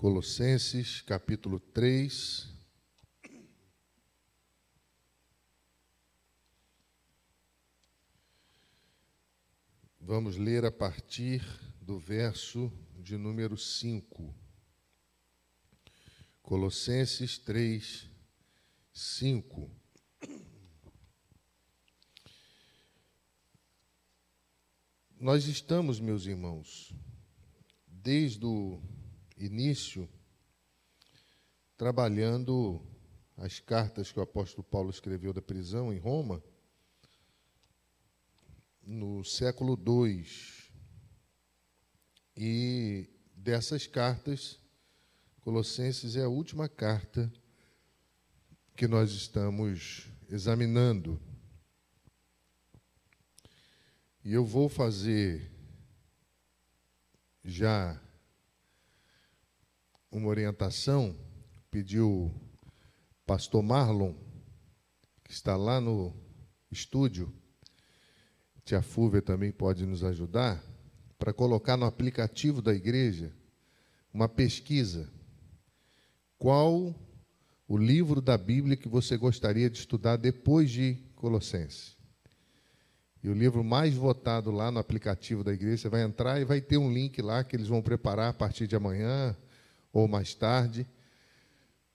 Colossenses capítulo 3. Vamos ler a partir do verso de número 5. Colossenses 3, 5. Nós estamos, meus irmãos, desde o início, trabalhando as cartas que o apóstolo Paulo escreveu da prisão em Roma, no século II. E dessas cartas, Colossenses é a última carta que nós estamos examinando. E eu vou fazer já uma orientação, pediu pastor Marlon, que está lá no estúdio, tia Fúvia também pode nos ajudar, para colocar no aplicativo da igreja uma pesquisa. Qual o livro da Bíblia que você gostaria de estudar depois de Colossenses? E o livro mais votado lá no aplicativo da igreja, você vai entrar e vai ter um link lá que eles vão preparar a partir de amanhã ou mais tarde,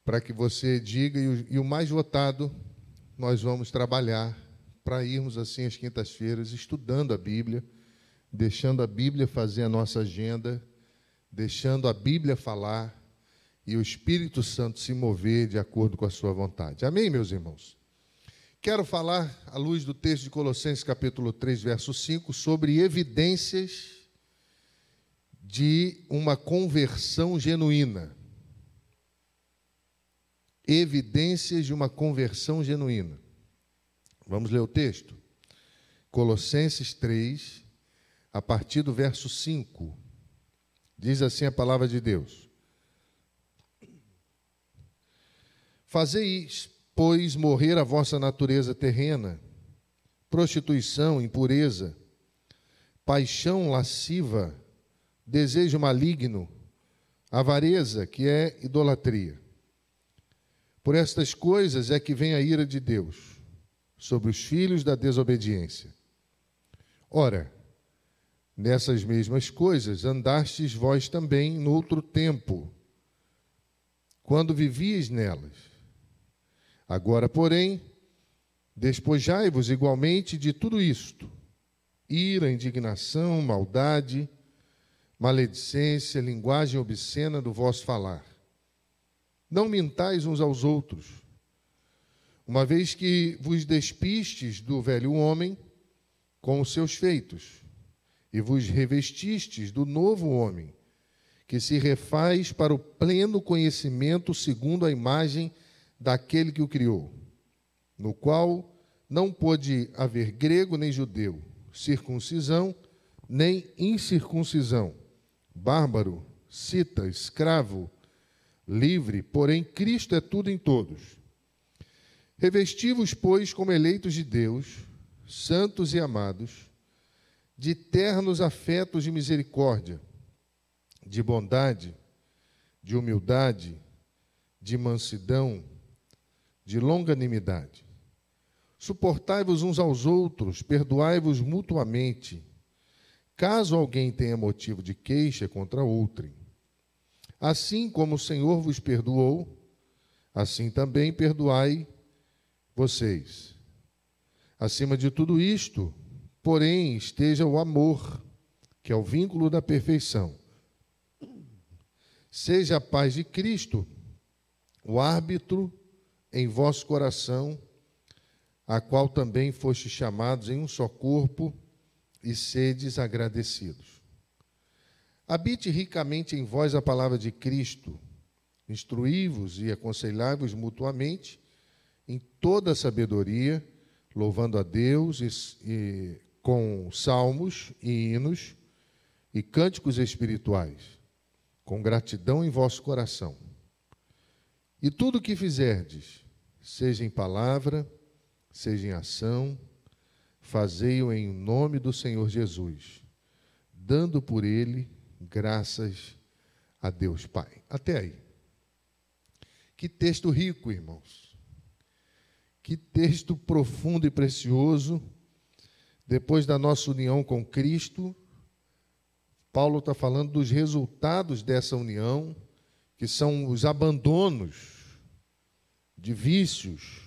para que você diga, e o, mais votado nós vamos trabalhar para irmos assim às quintas-feiras estudando a Bíblia, deixando a Bíblia fazer a nossa agenda, deixando a Bíblia falar e o Espírito Santo se mover de acordo com a sua vontade. Amém, meus irmãos? Quero falar, à luz do texto de Colossenses, capítulo 3, verso 5, sobre evidências de uma conversão genuína. Evidências de uma conversão genuína. Vamos ler o texto? Colossenses 3, a partir do verso 5. Diz assim a palavra de Deus: Fazeis pois morrer a vossa natureza terrena, prostituição, impureza, paixão lasciva, desejo maligno, avareza, que é idolatria. Por estas coisas é que vem a ira de Deus sobre os filhos da desobediência. Ora, nessas mesmas coisas andastes vós também no outro tempo, quando vivíeis nelas Agora, porém, despojai-vos igualmente de tudo isto: ira, indignação, maldade, maledicência, linguagem obscena do vosso falar. Não mintais uns aos outros, uma vez que vos despistes do velho homem com os seus feitos, e vos revestistes do novo homem, que se refaz para o pleno conhecimento segundo a imagem daquele que o criou, no qual não pôde haver grego nem judeu, circuncisão nem incircuncisão, bárbaro, cita, escravo, livre, porém Cristo é tudo em todos. Revestivos, pois, como eleitos de Deus, santos e amados, de ternos afetos de misericórdia, de bondade, de humildade, de mansidão, de longanimidade. Suportai-vos uns aos outros, perdoai-vos mutuamente, caso alguém tenha motivo de queixa contra outrem. Assim como o Senhor vos perdoou, assim também perdoai vocês. Acima de tudo isto, porém, esteja o amor, que é o vínculo da perfeição. Seja a paz de Cristo o árbitro em vosso coração, a qual também foste chamados em um só corpo, e sedes agradecidos. Habite ricamente em vós a palavra de Cristo, instruí-vos e aconselhai-vos mutuamente em toda a sabedoria, louvando a Deus e, e, com salmos e hinos e cânticos espirituais, com gratidão em vosso coração. E tudo o que fizerdes, seja em palavra, seja em ação, fazei-o em nome do Senhor Jesus, dando por ele graças a Deus Pai. Até aí. Que texto rico, irmãos. Que texto profundo e precioso. Depois da nossa união com Cristo, Paulo está falando dos resultados dessa união, que são os abandonos de vícios,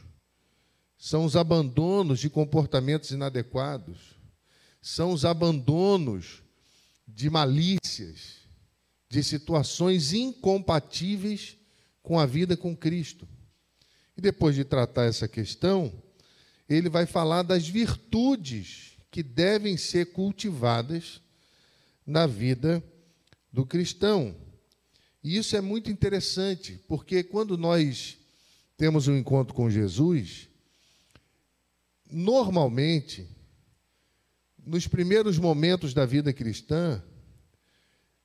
são os abandonos de comportamentos inadequados, são os abandonos de malícias, de situações incompatíveis com a vida com Cristo. E depois de tratar essa questão, ele vai falar das virtudes que devem ser cultivadas na vida do cristão. E isso é muito interessante, porque quando nós temos um encontro com Jesus, normalmente, nos primeiros momentos da vida cristã,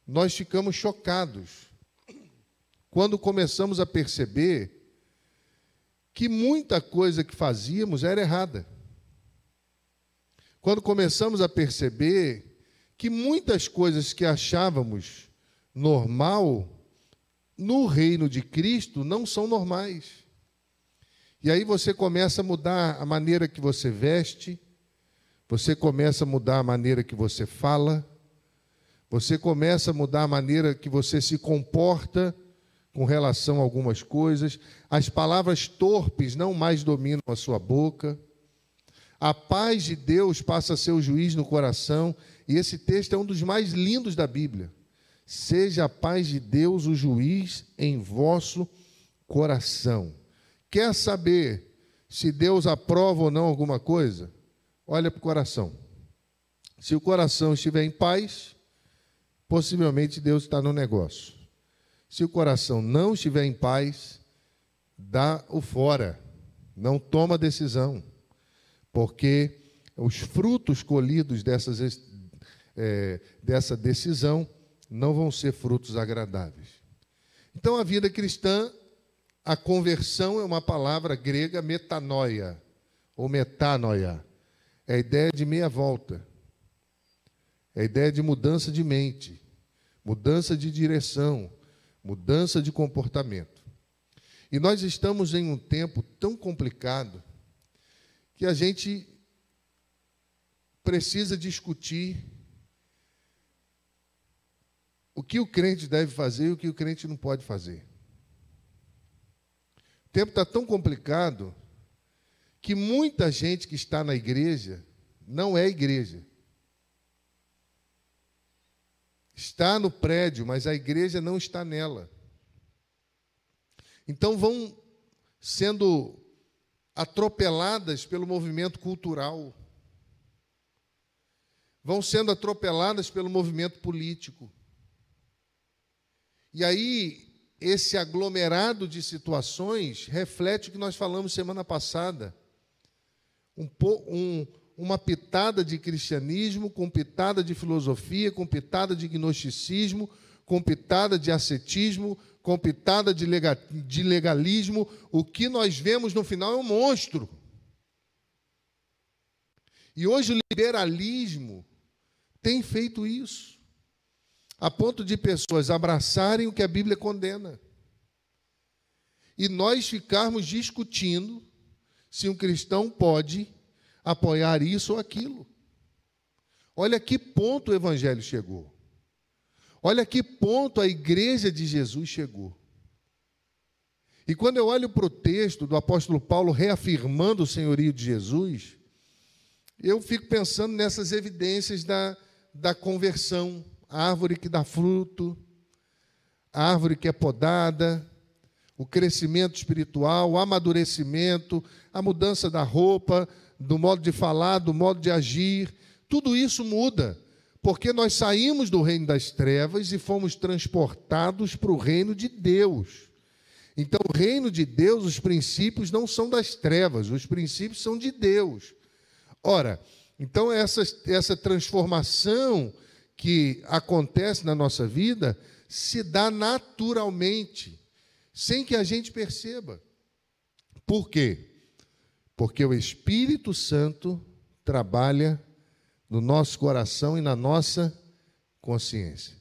nós ficamos chocados quando começamos a perceber que muita coisa que fazíamos era errada. Quando começamos a perceber que muitas coisas que achávamos normal, no reino de Cristo, não são normais. E aí você começa a mudar a maneira que você veste, você começa a mudar a maneira que você fala, você começa a mudar a maneira que você se comporta com relação a algumas coisas, as palavras torpes não mais dominam a sua boca, a paz de Deus passa a ser o juiz no coração, e esse texto é um dos mais lindos da Bíblia. Seja a paz de Deus o juiz em vosso coração. Quer saber se Deus aprova ou não alguma coisa? Olha para o coração. Se o coração estiver em paz, possivelmente Deus está no negócio. Se o coração não estiver em paz, dá o fora, não toma decisão, porque os frutos colhidos dessas, é, dessa decisão não vão ser frutos agradáveis. Então, a vida cristã, a conversão é uma palavra grega metanoia, ou metanoia. É a ideia de meia volta. É a ideia de mudança de mente, mudança de direção, mudança de comportamento. E nós estamos em um tempo tão complicado que a gente precisa discutir o que o crente deve fazer e o que o crente não pode fazer. Tempo está tão complicado que muita gente que está na igreja não é igreja. Está no prédio, mas a igreja não está nela. Então vão sendo atropeladas pelo movimento cultural, vão sendo atropeladas pelo movimento político. E aí, esse aglomerado de situações reflete o que nós falamos semana passada. Um, um, uma pitada de cristianismo, com pitada de filosofia, com pitada de gnosticismo, com pitada de ascetismo, com pitada de, de legalismo. O que nós vemos no final é um monstro. E hoje o liberalismo tem feito isso, a ponto de pessoas abraçarem o que a Bíblia condena. E nós ficarmos discutindo se um cristão pode apoiar isso ou aquilo. Olha que ponto o Evangelho chegou. Olha que ponto a igreja de Jesus chegou. E quando eu olho para o texto do apóstolo Paulo reafirmando o senhorio de Jesus, eu fico pensando nessas evidências da, da conversão, árvore que dá fruto, a árvore que é podada, o crescimento espiritual, o amadurecimento, a mudança da roupa, do modo de falar, do modo de agir, tudo isso muda, porque nós saímos do reino das trevas e fomos transportados para o reino de Deus. Então, o reino de Deus, os princípios não são das trevas, os princípios são de Deus. Ora, então essa, essa transformação que acontece na nossa vida se dá naturalmente, sem que a gente perceba. Por quê? Porque o Espírito Santo trabalha no nosso coração e na nossa consciência.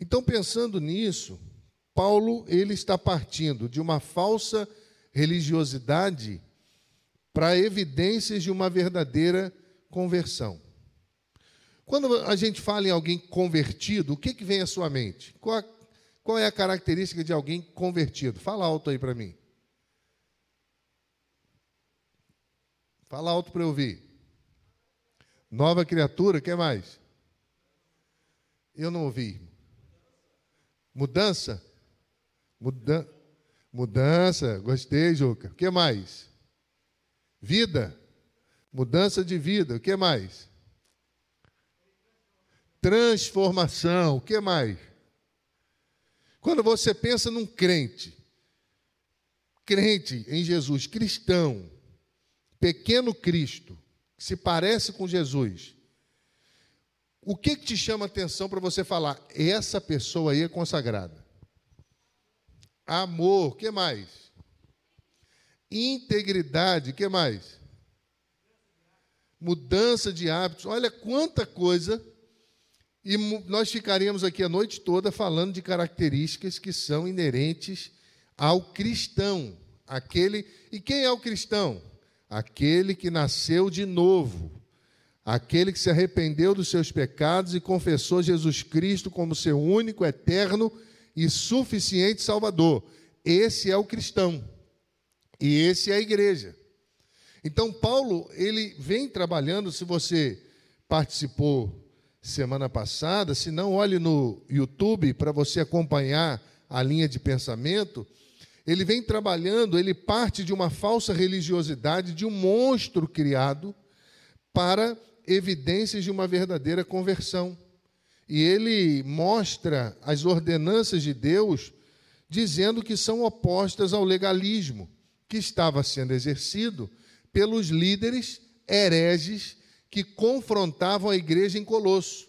Então, pensando nisso, Paulo ele está partindo de uma falsa religiosidade para evidências de uma verdadeira conversão. Quando a gente fala em alguém convertido, o que, que vem à sua mente? Qual, a, qual é a característica de alguém convertido? Fala alto aí para mim. Fala alto para eu ouvir. Nova criatura, o que mais? Eu não ouvi. Mudança? Muda mudança, gostei, Juca. O que mais? Vida? Mudança de vida, o que mais? Transformação, o que mais? Quando você pensa num crente, crente em Jesus, cristão, pequeno Cristo, que se parece com Jesus, o que, que te chama atenção para você falar? Essa pessoa aí é consagrada. Amor, que mais? Integridade, que mais? Mudança de hábitos. Olha quanta coisa. E nós ficaríamos aqui a noite toda falando de características que são inerentes ao cristão. Aquele, e quem é o cristão? Aquele que nasceu de novo, aquele que se arrependeu dos seus pecados e confessou Jesus Cristo como seu único, eterno e suficiente Salvador. Esse é o cristão. E esse é a igreja. Então Paulo, ele vem trabalhando, se você participou semana passada, se não olhe no YouTube para você acompanhar a linha de pensamento, ele vem trabalhando, ele parte de uma falsa religiosidade, de um monstro criado para evidências de uma verdadeira conversão. E ele mostra as ordenanças de Deus dizendo que são opostas ao legalismo que estava sendo exercido pelos líderes hereges que confrontavam a igreja em Colosso.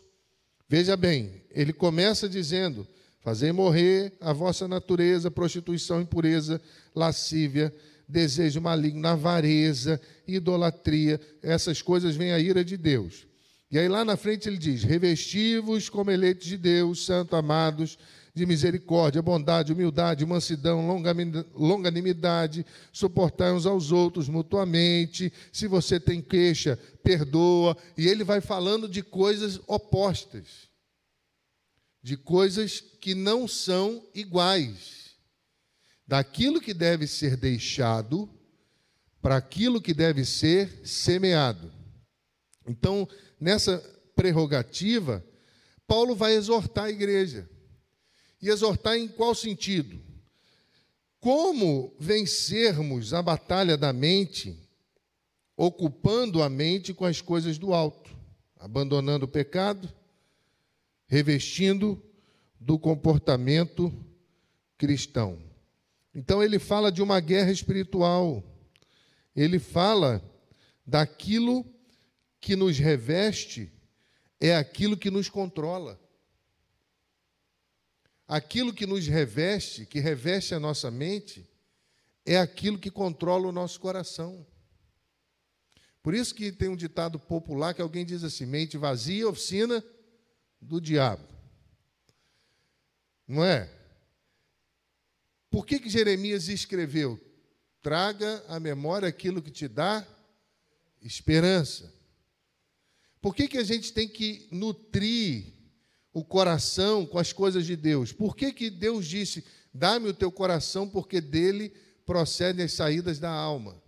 Veja bem, ele começa dizendo: Fazei morrer a vossa natureza, prostituição, impureza, lascívia, desejo maligno, avareza, idolatria, essas coisas vêm a ira de Deus. E aí lá na frente ele diz: revestivos como eleitos de Deus, santo amados, de misericórdia, bondade, humildade, mansidão, longanimidade, suportar uns aos outros mutuamente. Se você tem queixa, perdoa. E ele vai falando de coisas opostas, de coisas que não são iguais, daquilo que deve ser deixado para aquilo que deve ser semeado. Então, nessa prerrogativa, Paulo vai exortar a igreja. E exortar em qual sentido? Como vencermos a batalha da mente, ocupando a mente com as coisas do alto, abandonando o pecado, revestindo do comportamento cristão. Então ele fala de uma guerra espiritual. Ele fala daquilo que nos reveste é aquilo que nos controla. Aquilo que nos reveste, que reveste a nossa mente, é aquilo que controla o nosso coração. Por isso que tem um ditado popular que alguém diz assim: mente vazia, oficina do diabo. Não é? Por que, que Jeremias escreveu? Traga à memória aquilo que te dá esperança. Por que, que a gente tem que nutrir o coração com as coisas de Deus? Por que, que Deus disse: dá-me o teu coração, porque dele procedem as saídas da alma?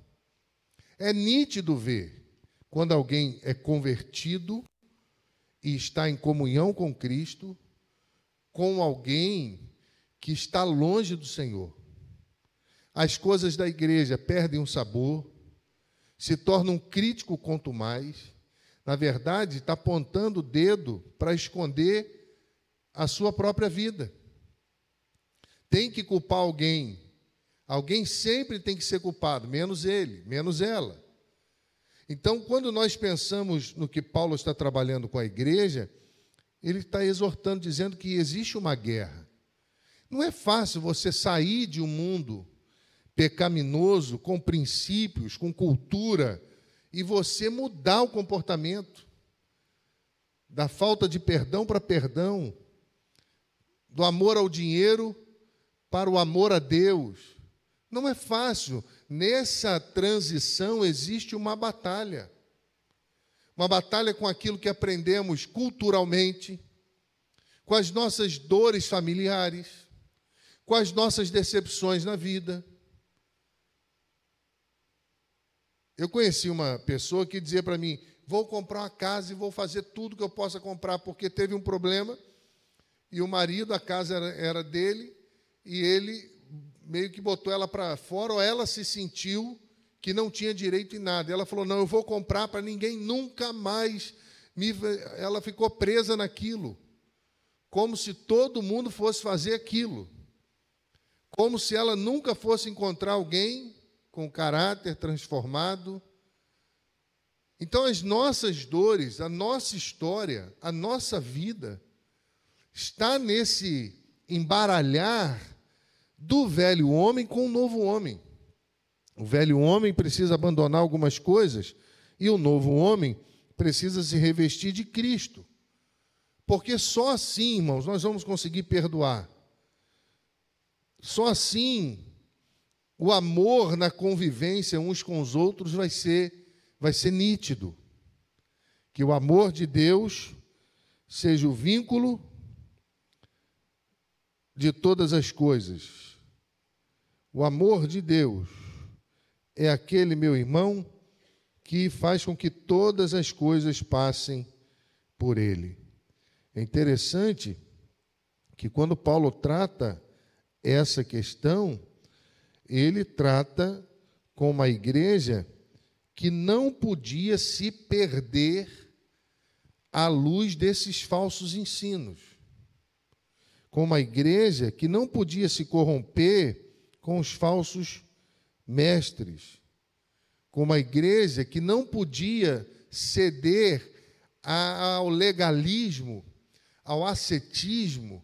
É nítido ver quando alguém é convertido e está em comunhão com Cristo, com alguém que está longe do Senhor. As coisas da igreja perdem um sabor, se tornam um crítico quanto mais na verdade, está apontando o dedo para esconder a sua própria vida. Tem que culpar alguém. Alguém sempre tem que ser culpado, menos ele, menos ela. Então, quando nós pensamos no que Paulo está trabalhando com a igreja, ele está exortando, dizendo que existe uma guerra. Não é fácil você sair de um mundo pecaminoso, com princípios, com cultura, e você mudar o comportamento da falta de perdão para perdão, do amor ao dinheiro para o amor a Deus. Não é fácil. Nessa transição existe uma batalha. Uma batalha com aquilo que aprendemos culturalmente, com as nossas dores familiares, com as nossas decepções na vida. Eu conheci uma pessoa que dizia para mim: vou comprar uma casa e vou fazer tudo que eu possa comprar, porque teve um problema e o marido, a casa era, era dele, e ele meio que botou ela para fora, ou ela se sentiu que não tinha direito em nada. Ela falou: Não, eu vou comprar para ninguém nunca mais. Me... Ela ficou presa naquilo, como se todo mundo fosse fazer aquilo, como se ela nunca fosse encontrar alguém com caráter transformado. Então, as nossas dores, a nossa história, a nossa vida, está nesse embaralhar do velho homem com o novo homem. O velho homem precisa abandonar algumas coisas e o novo homem precisa se revestir de Cristo. Porque só assim, irmãos, nós vamos conseguir perdoar. Só assim o amor na convivência uns com os outros vai ser vai ser nítido. Que o amor de Deus seja o vínculo de todas as coisas. O amor de Deus é aquele, meu irmão, que faz com que todas as coisas passem por ele. É interessante que quando Paulo trata essa questão, ele trata com uma igreja que não podia se perder à luz desses falsos ensinos com uma igreja que não podia se corromper com os falsos mestres, com uma igreja que não podia ceder ao legalismo, ao ascetismo,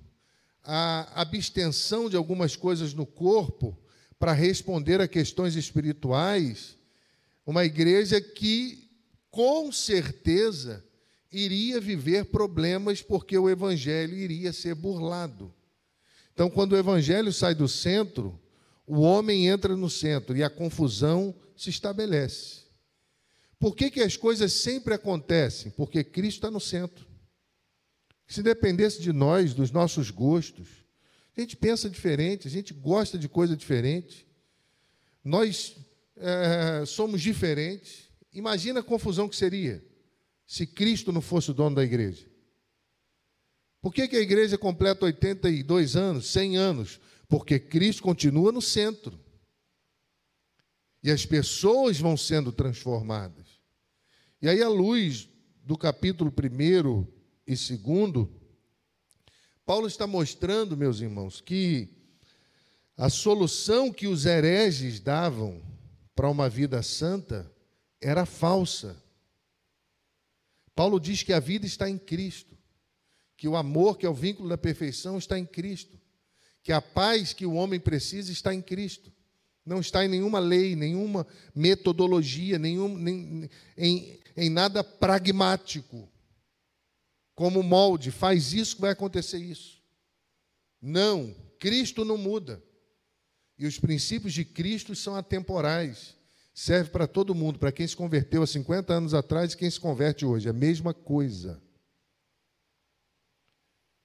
à abstenção de algumas coisas no corpo para responder a questões espirituais, uma igreja que, com certeza, iria viver problemas porque o evangelho iria ser burlado. Então, quando o evangelho sai do centro, o homem entra no centro e a confusão se estabelece. Por que, que as coisas sempre acontecem? Porque Cristo está no centro. Se dependesse de nós, dos nossos gostos, a gente pensa diferente, a gente gosta de coisa diferente, nós é, somos diferentes. Imagina a confusão que seria se Cristo não fosse o dono da igreja? Por que, que a igreja completa 82 anos, 100 anos? Porque Cristo continua no centro. E as pessoas vão sendo transformadas. E aí, à luz do capítulo 1 e 2, Paulo está mostrando, meus irmãos, que a solução que os hereges davam para uma vida santa era falsa. Paulo diz que a vida está em Cristo, que o amor, que é o vínculo da perfeição, está em Cristo, que a paz que o homem precisa está em Cristo. Não está em nenhuma lei, nenhuma metodologia, nenhum, nem, em, em nada pragmático, como molde, faz isso que vai acontecer isso. Não, Cristo não muda. E os princípios de Cristo são atemporais serve para todo mundo, para quem se converteu há 50 anos atrás e quem se converte hoje. É a mesma coisa.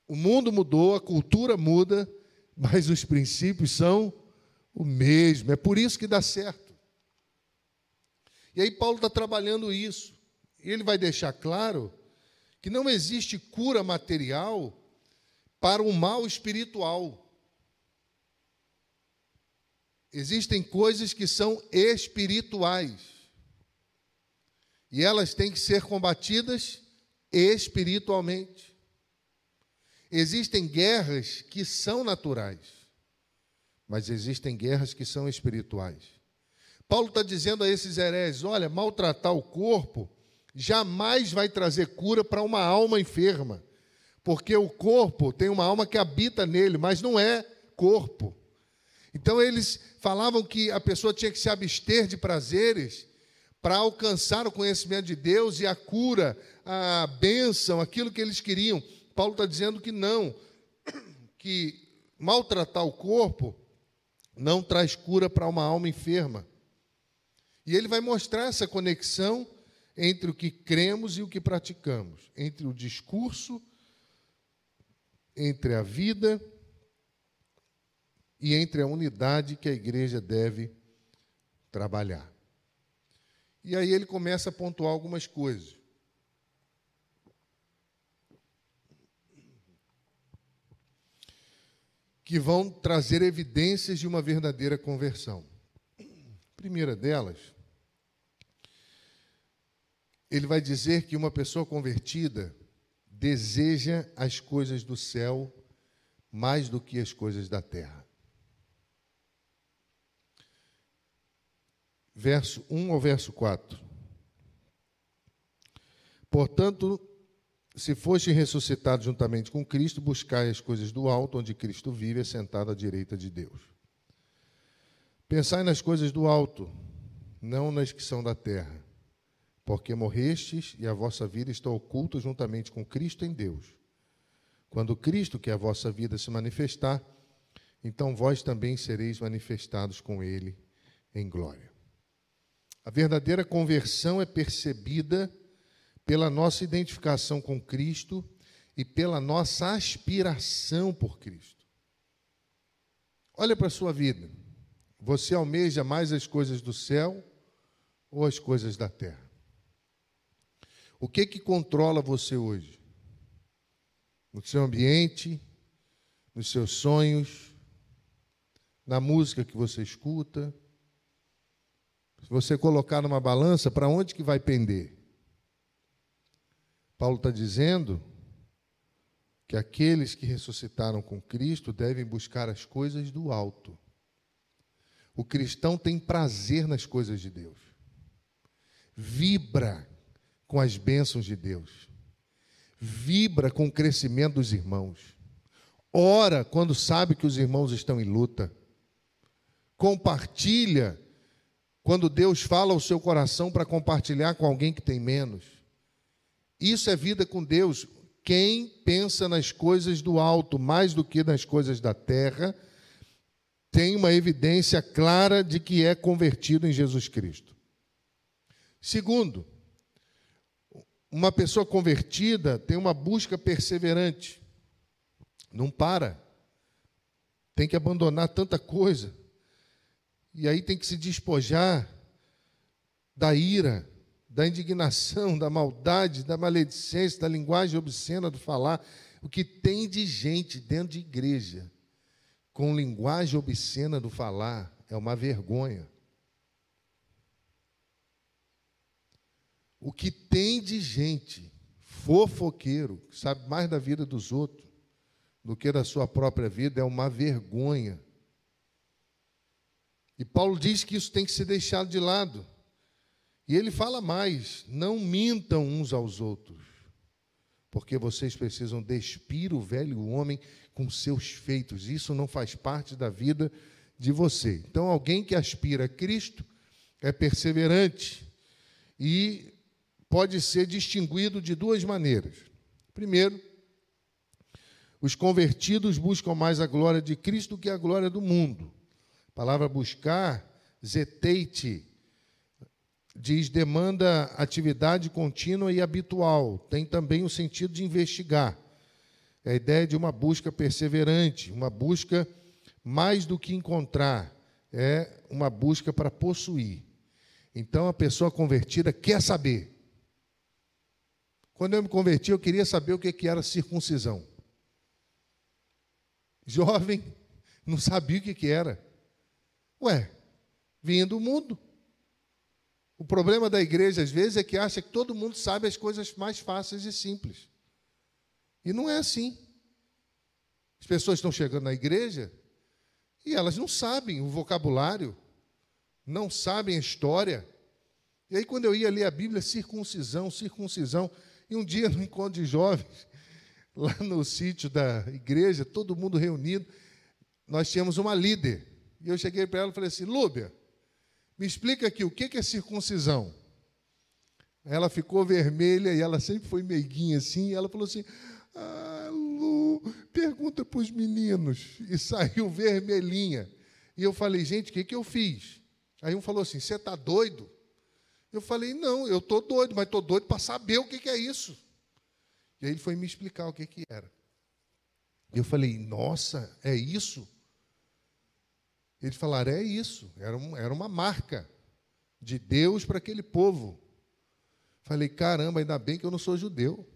O mundo mudou, a cultura muda, mas os princípios são o mesmo. É por isso que dá certo. E aí Paulo está trabalhando isso. Ele vai deixar claro que não existe cura material para o mal espiritual. Existem coisas que são espirituais. E elas têm que ser combatidas espiritualmente. Existem guerras que são naturais, mas existem guerras que são espirituais. Paulo está dizendo a esses hereges: olha, maltratar o corpo jamais vai trazer cura para uma alma enferma, porque o corpo tem uma alma que habita nele, mas não é corpo. Então eles falavam que a pessoa tinha que se abster de prazeres para alcançar o conhecimento de Deus e a cura, a bênção, aquilo que eles queriam. Paulo está dizendo que não. que maltratar o corpo não traz cura para uma alma enferma. E ele vai mostrar essa conexão entre o que cremos e o que praticamos, entre o discurso, entre a vida e entre a unidade que a igreja deve trabalhar. E aí ele começa a pontuar algumas coisas. Que vão trazer evidências de uma verdadeira conversão. Primeira delas, ele vai dizer que uma pessoa convertida deseja as coisas do céu mais do que as coisas da terra. Verso 1 ao verso 4. Portanto, se foste ressuscitado juntamente com Cristo, buscai as coisas do alto, onde Cristo vive, sentado à direita de Deus. Pensai nas coisas do alto, não nas que são da terra porque morrestes e a vossa vida está oculta juntamente com Cristo em Deus. Quando Cristo, que é a vossa vida, se manifestar, então vós também sereis manifestados com Ele em glória. A verdadeira conversão é percebida pela nossa identificação com Cristo e pela nossa aspiração por Cristo. Olha para a sua vida. Você almeja mais as coisas do céu ou as coisas da terra? O que que controla você hoje? No seu ambiente, nos seus sonhos, na música que você escuta? Se você colocar numa balança, para onde que vai pender? Paulo está dizendo que aqueles que ressuscitaram com Cristo devem buscar as coisas do alto. O cristão tem prazer nas coisas de Deus, vibra com as bênçãos de Deus, vibra com o crescimento dos irmãos, ora quando sabe que os irmãos estão em luta, compartilha quando Deus fala ao seu coração para compartilhar com alguém que tem menos. Isso é vida com Deus. Quem pensa nas coisas do alto mais do que nas coisas da terra, tem uma evidência clara de que é convertido em Jesus Cristo. Segundo, uma pessoa convertida tem uma busca perseverante, não para, tem que abandonar tanta coisa, e aí tem que se despojar da ira, da indignação, da maldade, da maledicência, da linguagem obscena do falar. O que tem de gente dentro de igreja com linguagem obscena do falar é uma vergonha. O que tem de gente fofoqueiro, que sabe mais da vida dos outros do que da sua própria vida, é uma vergonha. E Paulo diz que isso tem que ser deixado de lado. E ele fala mais: não mintam uns aos outros, porque vocês precisam despir o velho homem com seus feitos. Isso não faz parte da vida de você. Então, alguém que aspira a Cristo é perseverante e pode ser distinguido de duas maneiras. Primeiro, os convertidos buscam mais a glória de Cristo do que a glória do mundo. Palavra buscar, zeteite, diz demanda atividade contínua e habitual. Tem também o sentido de investigar. É a ideia de uma busca perseverante, uma busca mais do que encontrar, é uma busca para possuir. Então a pessoa convertida quer saber. Quando eu me converti, eu queria saber o que era circuncisão. Jovem, não sabia o que era. Ué, vinha do mundo. O problema da igreja, às vezes, é que acha que todo mundo sabe as coisas mais fáceis e simples. E não é assim. As pessoas estão chegando na igreja e elas não sabem o vocabulário, não sabem a história. E aí, quando eu ia ler a Bíblia, circuncisão, circuncisão, e um dia, no encontro de jovens, lá no sítio da igreja, todo mundo reunido, nós tínhamos uma líder. E eu cheguei para ela e falei assim: Lúbia, me explica aqui o que é circuncisão. Ela ficou vermelha e ela sempre foi meiguinha assim. E ela falou assim: Ah, Lu, pergunta para os meninos. E saiu vermelhinha. E eu falei, gente, o que, que eu fiz? Aí um falou assim: Você está doido? Eu falei: Não, eu estou doido, mas estou doido para saber o que, que é isso. E aí ele foi me explicar o que, que era. E eu falei: Nossa, é isso? Eles falaram: É isso. Era, um, era uma marca de Deus para aquele povo. Falei: Caramba, ainda bem que eu não sou judeu.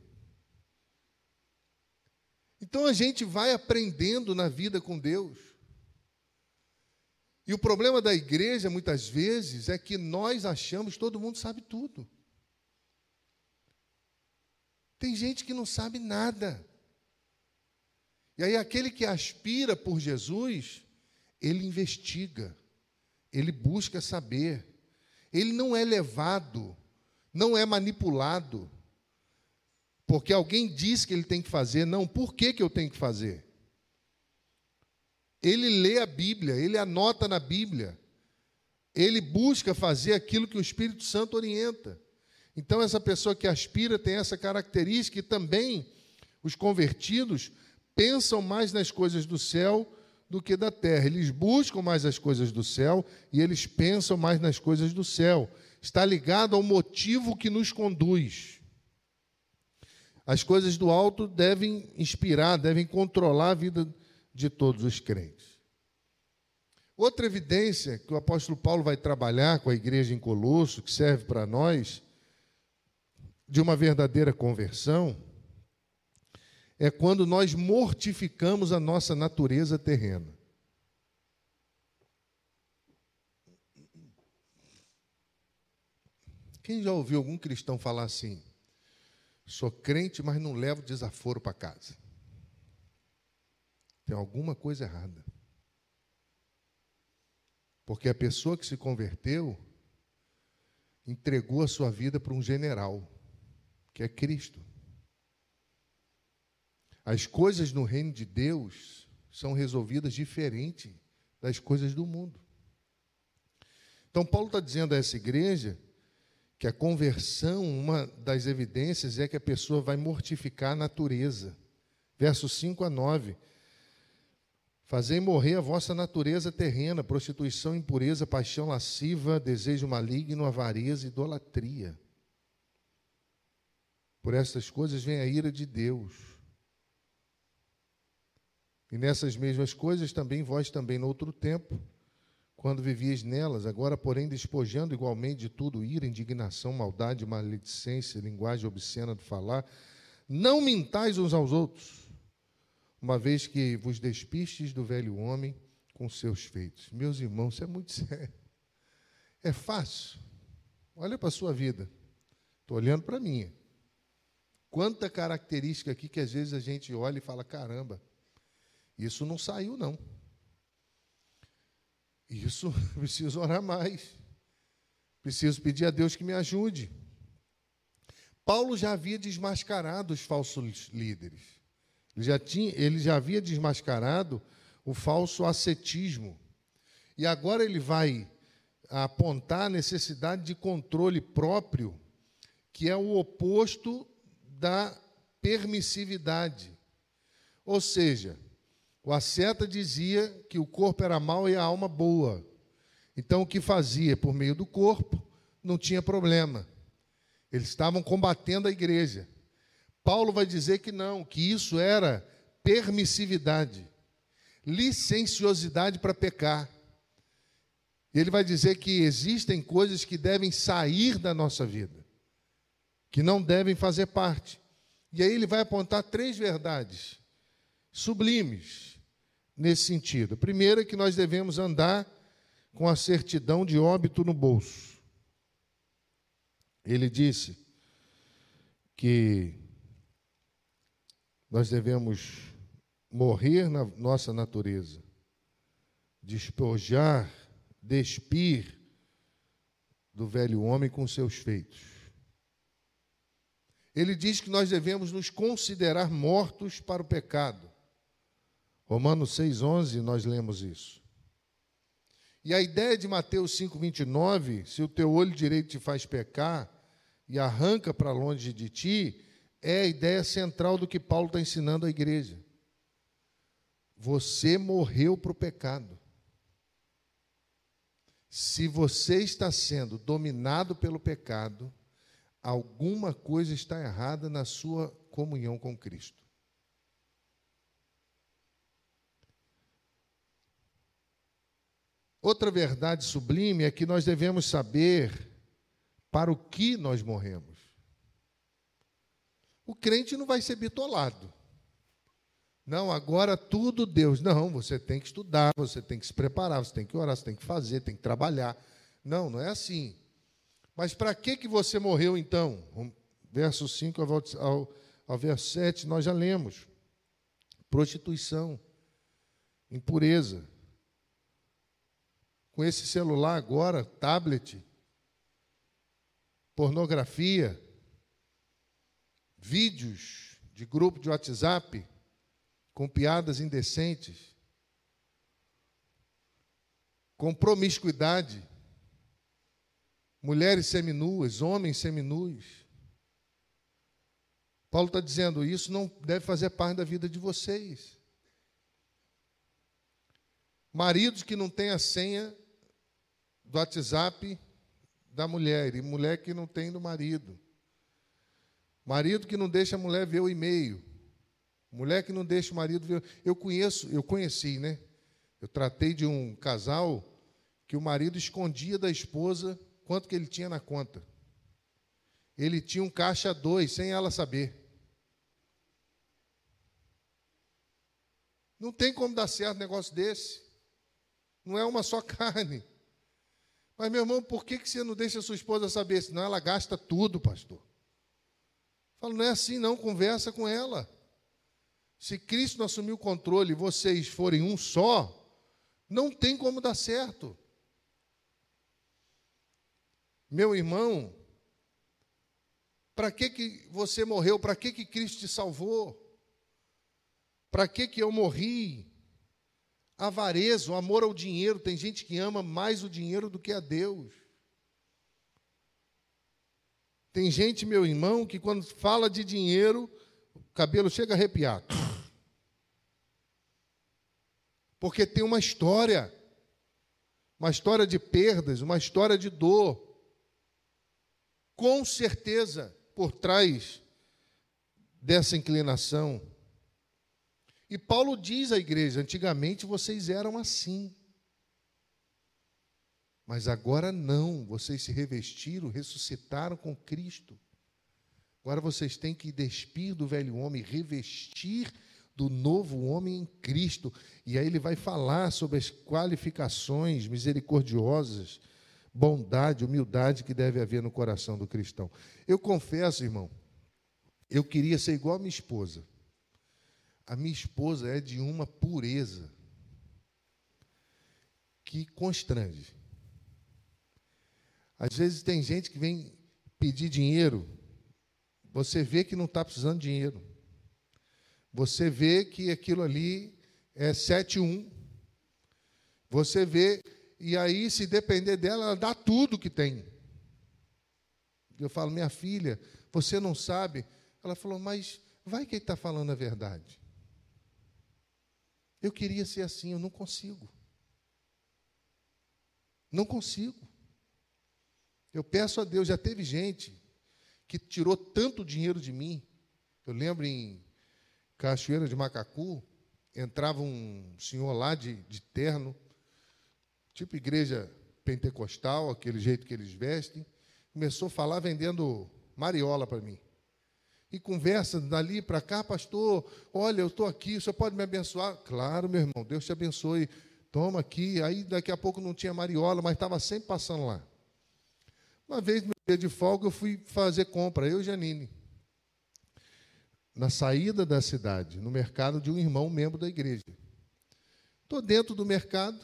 Então a gente vai aprendendo na vida com Deus. E o problema da igreja, muitas vezes, é que nós achamos todo mundo sabe tudo. Tem gente que não sabe nada. E aí, aquele que aspira por Jesus, ele investiga, ele busca saber, ele não é levado, não é manipulado, porque alguém diz que ele tem que fazer, não, por que, que eu tenho que fazer? Ele lê a Bíblia, ele anota na Bíblia, ele busca fazer aquilo que o Espírito Santo orienta. Então, essa pessoa que aspira tem essa característica e também os convertidos pensam mais nas coisas do céu do que da terra. Eles buscam mais as coisas do céu e eles pensam mais nas coisas do céu. Está ligado ao motivo que nos conduz. As coisas do alto devem inspirar, devem controlar a vida de todos os crentes. Outra evidência que o apóstolo Paulo vai trabalhar com a igreja em Colosso, que serve para nós, de uma verdadeira conversão, é quando nós mortificamos a nossa natureza terrena. Quem já ouviu algum cristão falar assim? Sou crente, mas não levo desaforo para casa. Tem alguma coisa errada. Porque a pessoa que se converteu entregou a sua vida para um general, que é Cristo. As coisas no reino de Deus são resolvidas diferente das coisas do mundo. Então, Paulo está dizendo a essa igreja que a conversão, uma das evidências é que a pessoa vai mortificar a natureza. Versos 5 a 9. Fazei morrer a vossa natureza terrena, prostituição, impureza, paixão lasciva, desejo maligno, avareza, idolatria. Por estas coisas vem a ira de Deus. E nessas mesmas coisas também vós também no outro tempo, quando vivias nelas, agora porém despojando igualmente de tudo ira, indignação, maldade, maledicência, linguagem obscena de falar, não mintais uns aos outros uma vez que vos despistes do velho homem com seus feitos. Meus irmãos, isso é muito sério. É fácil. Olha para a sua vida. Estou olhando para a minha. Quanta característica aqui que às vezes a gente olha e fala: caramba, isso não saiu, não. Isso preciso orar mais. Preciso pedir a Deus que me ajude. Paulo já havia desmascarado os falsos líderes. Ele já, tinha, ele já havia desmascarado o falso ascetismo. E agora ele vai apontar a necessidade de controle próprio, que é o oposto da permissividade. Ou seja, o asceta dizia que o corpo era mau e a alma boa. Então, o que fazia por meio do corpo não tinha problema. Eles estavam combatendo a igreja. Paulo vai dizer que não, que isso era permissividade, licenciosidade para pecar. Ele vai dizer que existem coisas que devem sair da nossa vida, que não devem fazer parte. E aí ele vai apontar três verdades sublimes nesse sentido. A primeira é que nós devemos andar com a certidão de óbito no bolso. Ele disse que nós devemos morrer na nossa natureza, despojar, despir do velho homem com seus feitos. Ele diz que nós devemos nos considerar mortos para o pecado. Romanos 6,11, nós lemos isso. E a ideia de Mateus 5,29, se o teu olho direito te faz pecar e arranca para longe de ti, é a ideia central do que Paulo está ensinando à igreja. Você morreu para o pecado. Se você está sendo dominado pelo pecado, alguma coisa está errada na sua comunhão com Cristo. Outra verdade sublime é que nós devemos saber para o que nós morremos. O crente não vai ser bitolado. Não, agora tudo Deus. Não, você tem que estudar, você tem que se preparar, você tem que orar, você tem que fazer, tem que trabalhar. Não, não é assim. Mas para que, que você morreu então? Verso 5 ao, ao, verso 7, nós já lemos. Prostituição, impureza. Com esse celular agora, tablet, pornografia, vídeos de grupo de WhatsApp, com piadas indecentes, com promiscuidade, mulheres seminuas, homens seminus. Paulo está dizendo: isso não deve fazer parte da vida de vocês. Maridos que não têm a senha do WhatsApp da mulher, e mulher que não tem do marido. Marido que não deixa a mulher ver o e-mail. Mulher que não deixa o marido ver. Eu conheço, eu conheci, né? Eu tratei de um casal que o marido escondia da esposa quanto que ele tinha na conta. Ele tinha um caixa dois, sem ela saber. Não tem como dar certo um negócio desse. Não é uma só carne. Mas, meu irmão, por que, que você não deixa a sua esposa saber? Senão ela gasta tudo, pastor. Falo, não é assim, não. Conversa com ela. Se Cristo não assumir o controle e vocês forem um só, não tem como dar certo. Meu irmão, para que, que você morreu? Para que, que Cristo te salvou? Para que, que eu morri? Avareza, o amor ao dinheiro. Tem gente que ama mais o dinheiro do que a Deus. Tem gente, meu irmão, que quando fala de dinheiro, o cabelo chega a arrepiar. Porque tem uma história, uma história de perdas, uma história de dor. Com certeza, por trás dessa inclinação. E Paulo diz à igreja: antigamente vocês eram assim. Mas agora não, vocês se revestiram, ressuscitaram com Cristo. Agora vocês têm que despir do velho homem, revestir do novo homem em Cristo. E aí ele vai falar sobre as qualificações misericordiosas, bondade, humildade que deve haver no coração do cristão. Eu confesso, irmão, eu queria ser igual a minha esposa. A minha esposa é de uma pureza que constrange. Às vezes tem gente que vem pedir dinheiro, você vê que não está precisando de dinheiro. Você vê que aquilo ali é 7-1. Você vê, e aí, se depender dela, ela dá tudo que tem. Eu falo, minha filha, você não sabe. Ela falou, mas vai que ele está falando a verdade. Eu queria ser assim, eu não consigo. Não consigo. Eu peço a Deus, já teve gente que tirou tanto dinheiro de mim. Eu lembro em Cachoeira de Macacu, entrava um senhor lá de, de terno, tipo igreja pentecostal, aquele jeito que eles vestem, começou a falar vendendo mariola para mim. E conversa dali para cá, pastor, olha, eu estou aqui, o senhor pode me abençoar? Claro, meu irmão, Deus te abençoe. Toma aqui. Aí daqui a pouco não tinha mariola, mas estava sempre passando lá. Uma vez, no dia de folga, eu fui fazer compra, eu e Janine na saída da cidade, no mercado de um irmão membro da igreja. Estou dentro do mercado,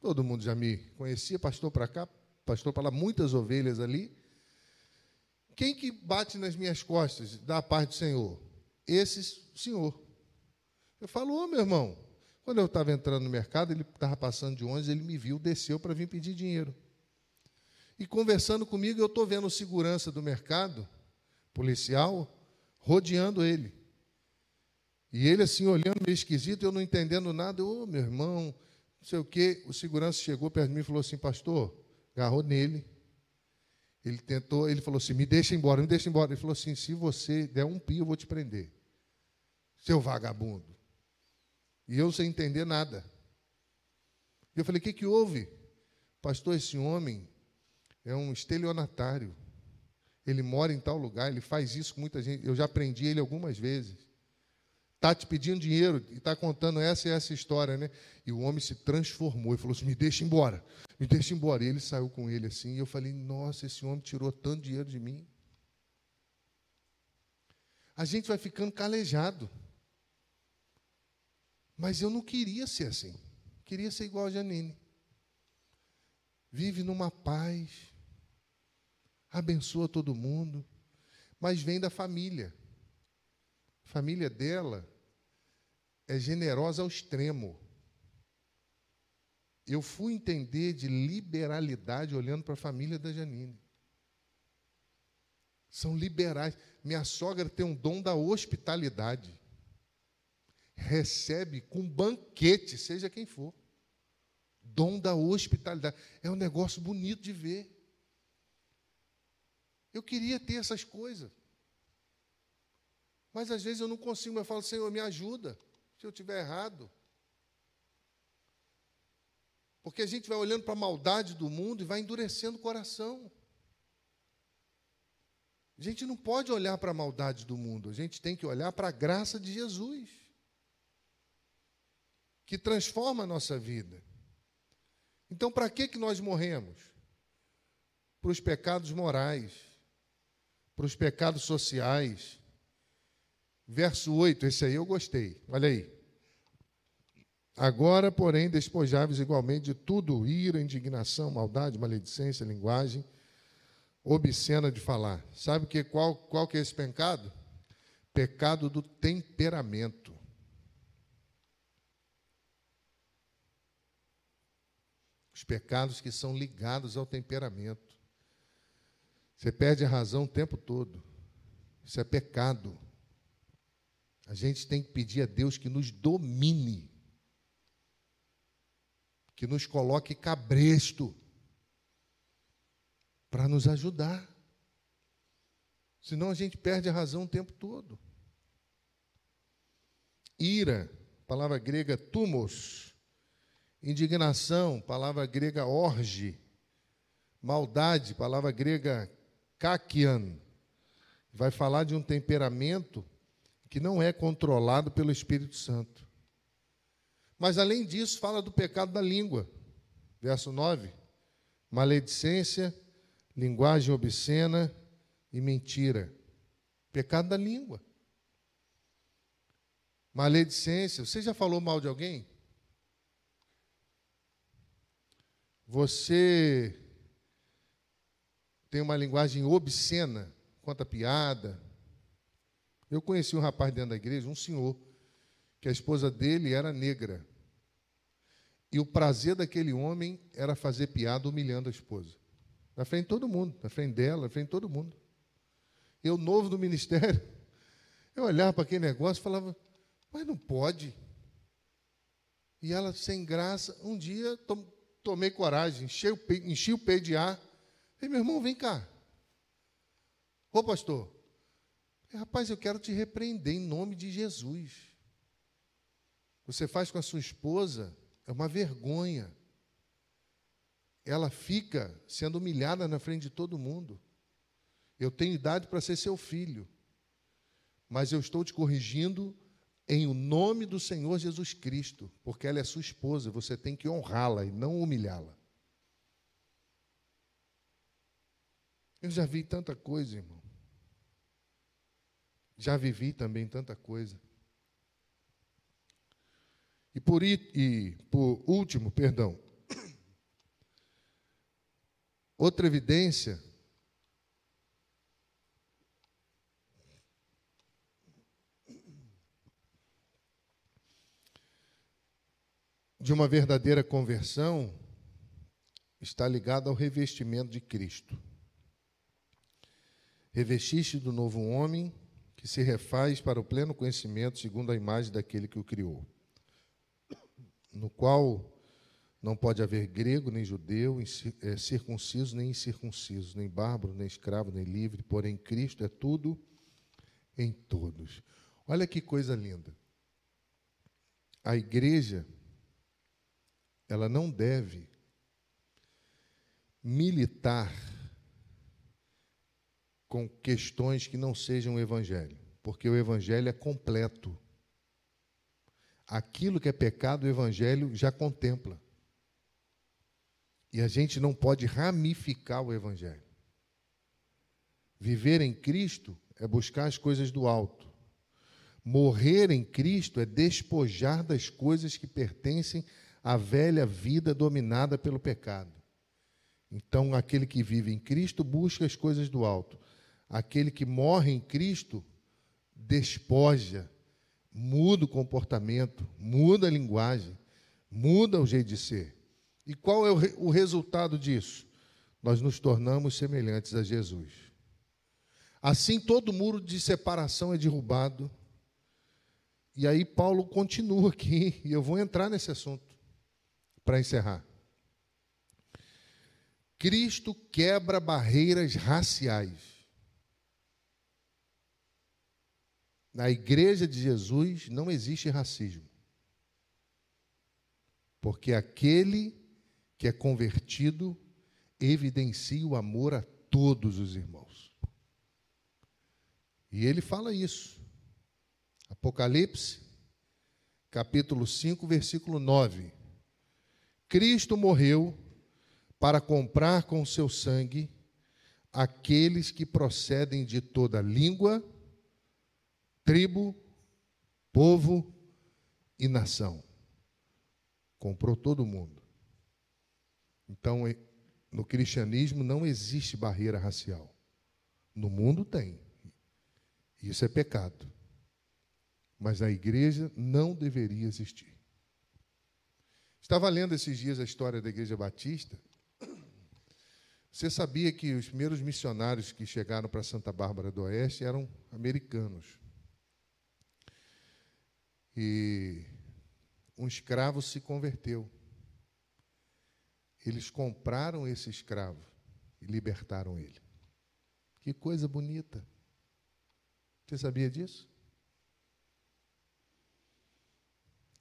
todo mundo já me conhecia, pastor para cá, pastor para lá, muitas ovelhas ali. Quem que bate nas minhas costas da parte do Senhor? Esse senhor. Eu falo, ô meu irmão, quando eu estava entrando no mercado, ele estava passando de ônibus, ele me viu, desceu para vir pedir dinheiro. E conversando comigo, eu estou vendo segurança do mercado, policial, rodeando ele. E ele assim, olhando meio esquisito, eu não entendendo nada. Ô, oh, meu irmão, não sei o quê. O segurança chegou perto de mim e falou assim, pastor, agarrou nele. Ele tentou, ele falou assim, me deixa embora, me deixa embora. Ele falou assim, se você der um pio, eu vou te prender. Seu vagabundo. E eu sem entender nada. E eu falei, o que, que houve? Pastor, esse homem é um estelionatário. Ele mora em tal lugar, ele faz isso com muita gente. Eu já aprendi ele algumas vezes está te pedindo dinheiro e está contando essa e essa história, né? E o homem se transformou e falou assim: me deixa embora, me deixa embora. E ele saiu com ele assim, e eu falei: nossa, esse homem tirou tanto dinheiro de mim. A gente vai ficando calejado. Mas eu não queria ser assim. Queria ser igual a Janine. Vive numa paz, abençoa todo mundo, mas vem da família. A família dela é generosa ao extremo. Eu fui entender de liberalidade olhando para a família da Janine. São liberais. Minha sogra tem um dom da hospitalidade. Recebe com banquete, seja quem for. Dom da hospitalidade. É um negócio bonito de ver. Eu queria ter essas coisas. Mas às vezes eu não consigo, eu falo, Senhor, me ajuda se eu estiver errado. Porque a gente vai olhando para a maldade do mundo e vai endurecendo o coração. A gente não pode olhar para a maldade do mundo, a gente tem que olhar para a graça de Jesus, que transforma a nossa vida. Então, para que, que nós morremos? Para os pecados morais, para os pecados sociais. Verso 8, esse aí eu gostei, olha aí. Agora, porém, despojai-vos igualmente de tudo, ira, indignação, maldade, maledicência, linguagem obscena de falar. Sabe que qual, qual que é esse pecado? Pecado do temperamento. Os pecados que são ligados ao temperamento. Você perde a razão o tempo todo. Isso é pecado. A gente tem que pedir a Deus que nos domine que nos coloque cabresto para nos ajudar. Senão a gente perde a razão o tempo todo. Ira, palavra grega tumos. Indignação, palavra grega orge. Maldade, palavra grega kakian. Vai falar de um temperamento que não é controlado pelo Espírito Santo. Mas além disso, fala do pecado da língua. Verso 9: maledicência, linguagem obscena e mentira. Pecado da língua. Maledicência. Você já falou mal de alguém? Você tem uma linguagem obscena, conta piada. Eu conheci um rapaz dentro da igreja, um senhor, que a esposa dele era negra. E o prazer daquele homem era fazer piada humilhando a esposa. Na frente de todo mundo, na frente dela, na frente de todo mundo. Eu, novo do ministério, eu olhava para aquele negócio e falava, mas não pode. E ela, sem graça, um dia tomei coragem, enchi o, peito de ar. Falei, meu irmão, vem cá. Ô pastor, rapaz, eu quero te repreender em nome de Jesus você faz com a sua esposa é uma vergonha. Ela fica sendo humilhada na frente de todo mundo. Eu tenho idade para ser seu filho, mas eu estou te corrigindo em o nome do Senhor Jesus Cristo, porque ela é sua esposa, você tem que honrá-la e não humilhá-la. Eu já vi tanta coisa, irmão. Já vivi também tanta coisa. E por, e por último, perdão, outra evidência de uma verdadeira conversão está ligada ao revestimento de Cristo. Revestiste do novo homem, que que se refaz para o pleno conhecimento segundo a imagem daquele que o criou, no qual não pode haver grego nem judeu, é, circunciso nem incircunciso, nem bárbaro, nem escravo, nem livre, porém Cristo é tudo em todos. Olha que coisa linda. A igreja, ela não deve militar com questões que não sejam o evangelho, porque o evangelho é completo. Aquilo que é pecado, o evangelho já contempla. E a gente não pode ramificar o Evangelho. Viver em Cristo é buscar as coisas do alto. Morrer em Cristo é despojar das coisas que pertencem à velha vida dominada pelo pecado. Então, aquele que vive em Cristo busca as coisas do alto. Aquele que morre em Cristo despoja, muda o comportamento, muda a linguagem, muda o jeito de ser. E qual é o, o resultado disso? Nós nos tornamos semelhantes a Jesus. Assim, todo muro de separação é derrubado. E aí, Paulo continua aqui, e eu vou entrar nesse assunto para encerrar. Cristo quebra barreiras raciais. Na igreja de Jesus não existe racismo. Porque aquele que é convertido evidencia o amor a todos os irmãos. E ele fala isso. Apocalipse, capítulo 5, versículo 9. Cristo morreu para comprar com seu sangue aqueles que procedem de toda língua, tribo, povo e nação. Comprou todo mundo. Então, no cristianismo não existe barreira racial. No mundo tem. Isso é pecado. Mas na igreja não deveria existir. Estava lendo esses dias a história da Igreja Batista. Você sabia que os primeiros missionários que chegaram para Santa Bárbara do Oeste eram americanos. E um escravo se converteu. Eles compraram esse escravo e libertaram ele. Que coisa bonita. Você sabia disso?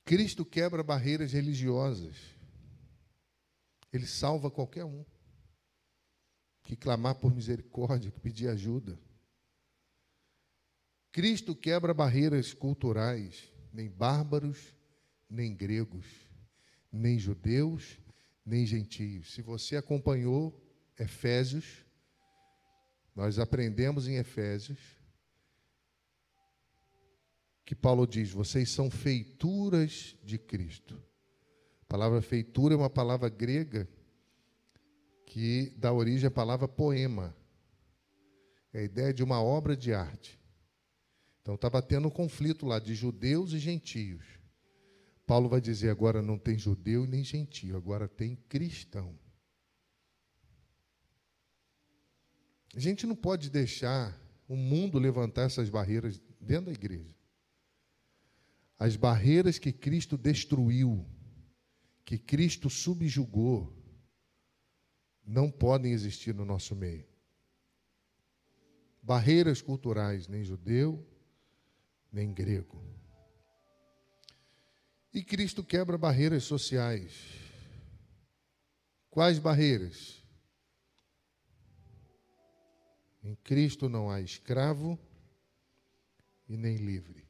Cristo quebra barreiras religiosas. Ele salva qualquer um que clamar por misericórdia, que pedir ajuda. Cristo quebra barreiras culturais, nem bárbaros, nem gregos, nem judeus, nem gentios. Se você acompanhou Efésios, nós aprendemos em Efésios que Paulo diz: vocês são feituras de Cristo. A palavra feitura é uma palavra grega que dá origem à palavra poema. É a ideia de uma obra de arte. Então estava tendo um conflito lá de judeus e gentios. Paulo vai dizer agora não tem judeu nem gentio, agora tem cristão. A gente não pode deixar o mundo levantar essas barreiras dentro da igreja. As barreiras que Cristo destruiu, que Cristo subjugou, não podem existir no nosso meio. Barreiras culturais, nem judeu, nem grego. E Cristo quebra barreiras sociais. Quais barreiras? Em Cristo não há escravo e nem livre.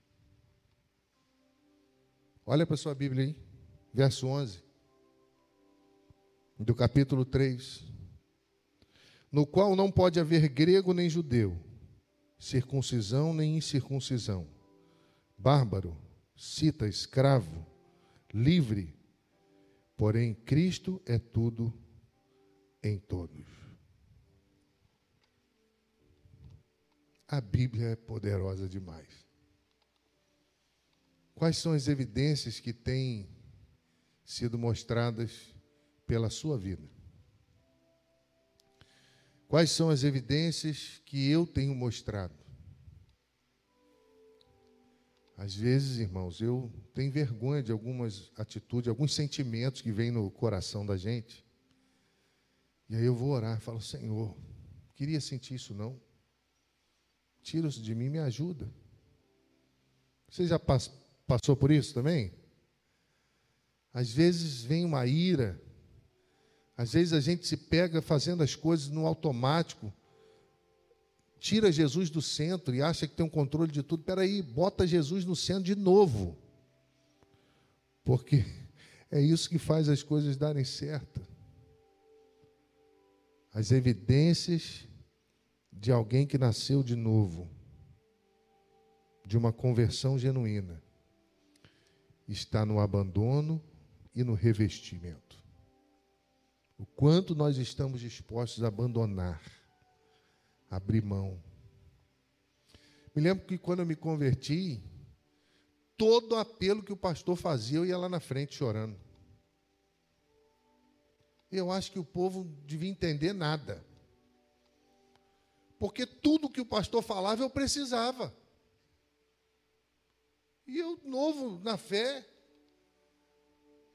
Olha para a sua Bíblia aí, verso 11, do capítulo 3. No qual não pode haver grego nem judeu, circuncisão nem incircuncisão, bárbaro, cita, escravo, livre, porém Cristo é tudo em todos. A Bíblia é poderosa demais. Quais são as evidências que têm sido mostradas pela sua vida? Quais são as evidências que eu tenho mostrado? Às vezes, irmãos, eu tenho vergonha de algumas atitudes, alguns sentimentos que vêm no coração da gente. E aí eu vou orar, falo, Senhor, queria sentir isso não. Tira isso de mim, me ajuda. Você já passou por isso também? Às vezes vem uma ira, às vezes a gente se pega fazendo as coisas no automático, tira Jesus do centro e acha que tem um controle de tudo. Espera aí, bota Jesus no centro de novo. Porque é isso que faz as coisas darem certo. As evidências de alguém que nasceu de novo, de uma conversão genuína, está no abandono e no revestimento. O quanto nós estamos dispostos a abandonar, abrir mão. Me lembro que quando eu me converti, todo apelo que o pastor fazia, eu ia lá na frente chorando. Eu acho que o povo devia entender nada. Porque tudo que o pastor falava eu precisava. E eu, novo na fé,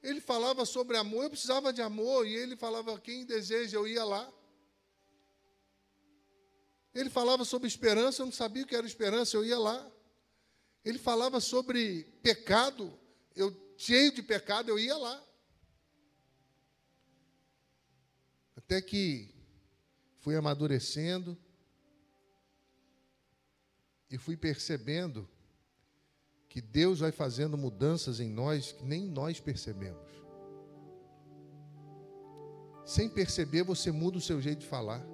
ele falava sobre amor, eu precisava de amor, e ele falava: quem deseja, eu ia lá. Ele falava sobre esperança, eu não sabia o que era esperança, eu ia lá. Ele falava sobre pecado, eu cheio de pecado, eu ia lá. Até que fui amadurecendo e fui percebendo que Deus vai fazendo mudanças em nós que nem nós percebemos. Sem perceber, você muda o seu jeito de falar.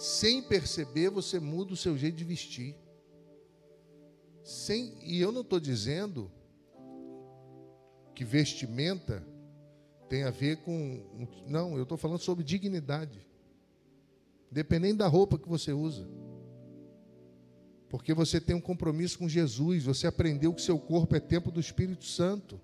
Sem perceber, você muda o seu jeito de vestir. Sem, e eu não estou dizendo que vestimenta tem a ver com. Não, eu estou falando sobre dignidade. Dependendo da roupa que você usa. Porque você tem um compromisso com Jesus, você aprendeu que seu corpo é templo do Espírito Santo.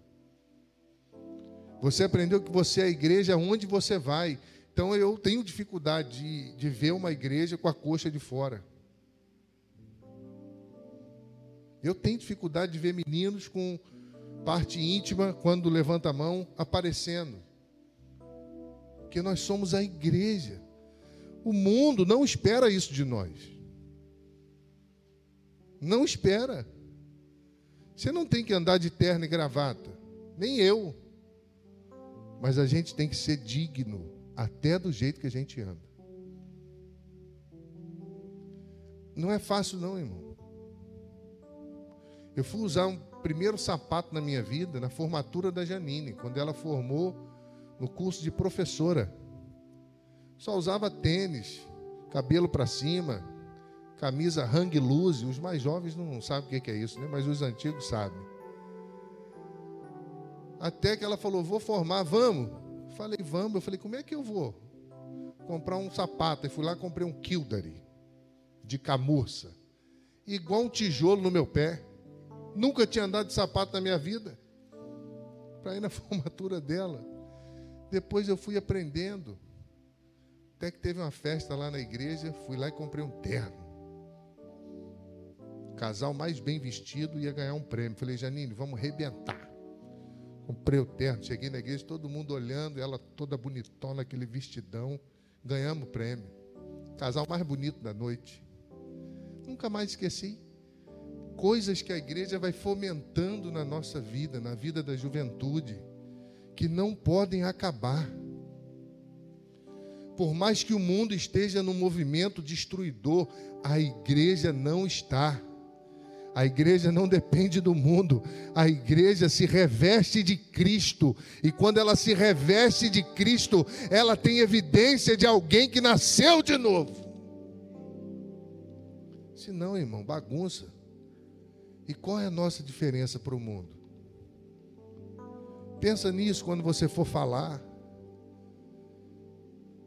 Você aprendeu que você é a igreja onde você vai. Então eu tenho dificuldade de, de ver uma igreja com a coxa de fora. Eu tenho dificuldade de ver meninos com parte íntima, quando levanta a mão, aparecendo. Porque nós somos a igreja. O mundo não espera isso de nós. Não espera. Você não tem que andar de terno e gravata, nem eu. Mas a gente tem que ser digno, até do jeito que a gente anda. Não é fácil, não, irmão. Eu fui usar um primeiro sapato na minha vida na formatura da Janine, quando ela formou no curso de professora. Só usava tênis, cabelo para cima, camisa hang loose. Os mais jovens não sabem o que é isso, né? mas os antigos sabem. Até que ela falou: Vou formar, vamos. Falei: Vamos. Eu falei: Como é que eu vou? Comprar um sapato. E fui lá comprei um Kildare de camurça, igual um tijolo no meu pé. Nunca tinha andado de sapato na minha vida. Para ir na formatura dela. Depois eu fui aprendendo. Até que teve uma festa lá na igreja, fui lá e comprei um terno casal mais bem vestido ia ganhar um prêmio. Falei, Janine, vamos rebentar. Comprei o terno, cheguei na igreja, todo mundo olhando, ela toda bonitona, aquele vestidão. Ganhamos o prêmio. Casal mais bonito da noite. Nunca mais esqueci. Coisas que a igreja vai fomentando na nossa vida, na vida da juventude, que não podem acabar. Por mais que o mundo esteja no movimento destruidor, a igreja não está. A igreja não depende do mundo, a igreja se reveste de Cristo, e quando ela se reveste de Cristo, ela tem evidência de alguém que nasceu de novo. Se não, irmão, bagunça. E qual é a nossa diferença para o mundo? Pensa nisso quando você for falar.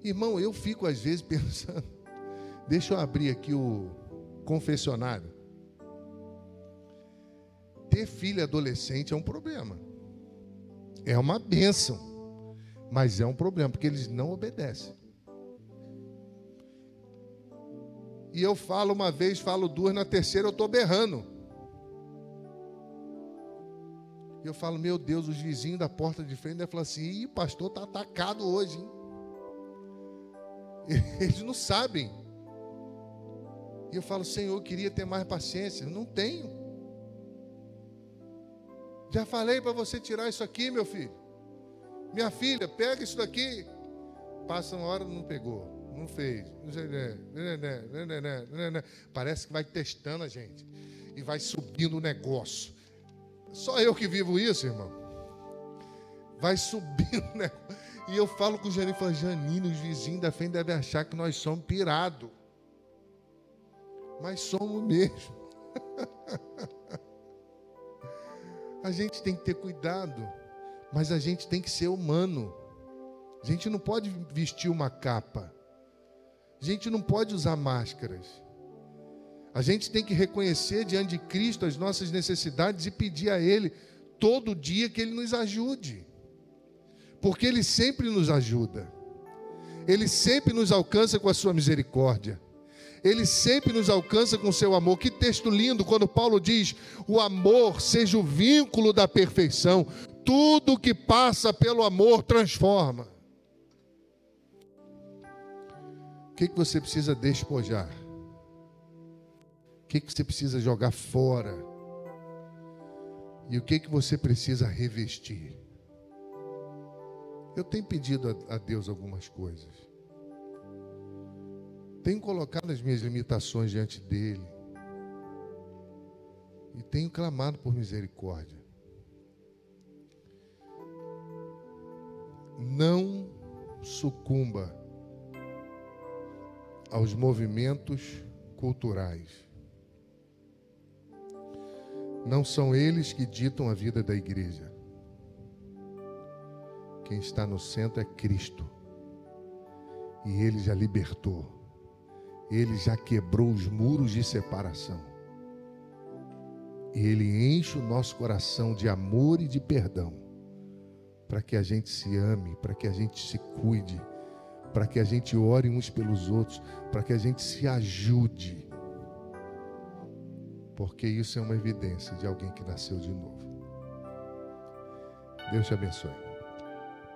Irmão, eu fico às vezes pensando. Deixa eu abrir aqui o confessionário ter filho adolescente é um problema. É uma bênção. Mas é um problema, porque eles não obedecem. E eu falo uma vez, falo duas, na terceira eu estou berrando. E eu falo, meu Deus, os vizinhos da porta de frente falar assim: Ih, pastor está atacado hoje, hein? Eles não sabem. E eu falo, Senhor, eu queria ter mais paciência. Não tenho. Já falei para você tirar isso aqui, meu filho. Minha filha, pega isso daqui. Passa uma hora, não pegou, não fez. Parece que vai testando a gente. E vai subindo o negócio. Só eu que vivo isso, irmão. Vai subindo o negócio. E eu falo com o Janine, falo, Janine, os vizinhos da frente devem achar que nós somos pirados. Mas somos mesmo. a gente tem que ter cuidado, mas a gente tem que ser humano. A gente não pode vestir uma capa. A gente não pode usar máscaras. A gente tem que reconhecer diante de Cristo as nossas necessidades e pedir a Ele todo dia que Ele nos ajude. Porque Ele sempre nos ajuda. Ele sempre nos alcança com a sua misericórdia. Ele sempre nos alcança com seu amor. Que texto lindo quando Paulo diz: o amor seja o vínculo da perfeição. Tudo que passa pelo amor transforma. O que, que você precisa despojar? O que, que você precisa jogar fora? E o que, que você precisa revestir? Eu tenho pedido a, a Deus algumas coisas. Tenho colocado as minhas limitações diante dele. E tenho clamado por misericórdia. Não sucumba aos movimentos culturais. Não são eles que ditam a vida da igreja. Quem está no centro é Cristo. E ele já libertou ele já quebrou os muros de separação. E ele enche o nosso coração de amor e de perdão, para que a gente se ame, para que a gente se cuide, para que a gente ore uns pelos outros, para que a gente se ajude. Porque isso é uma evidência de alguém que nasceu de novo. Deus te abençoe.